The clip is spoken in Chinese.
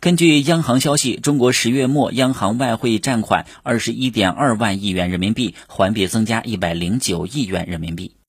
根据央行消息中国十月末央行外汇占款二十一点二万亿元人民币环比增加一百零九亿元人民币。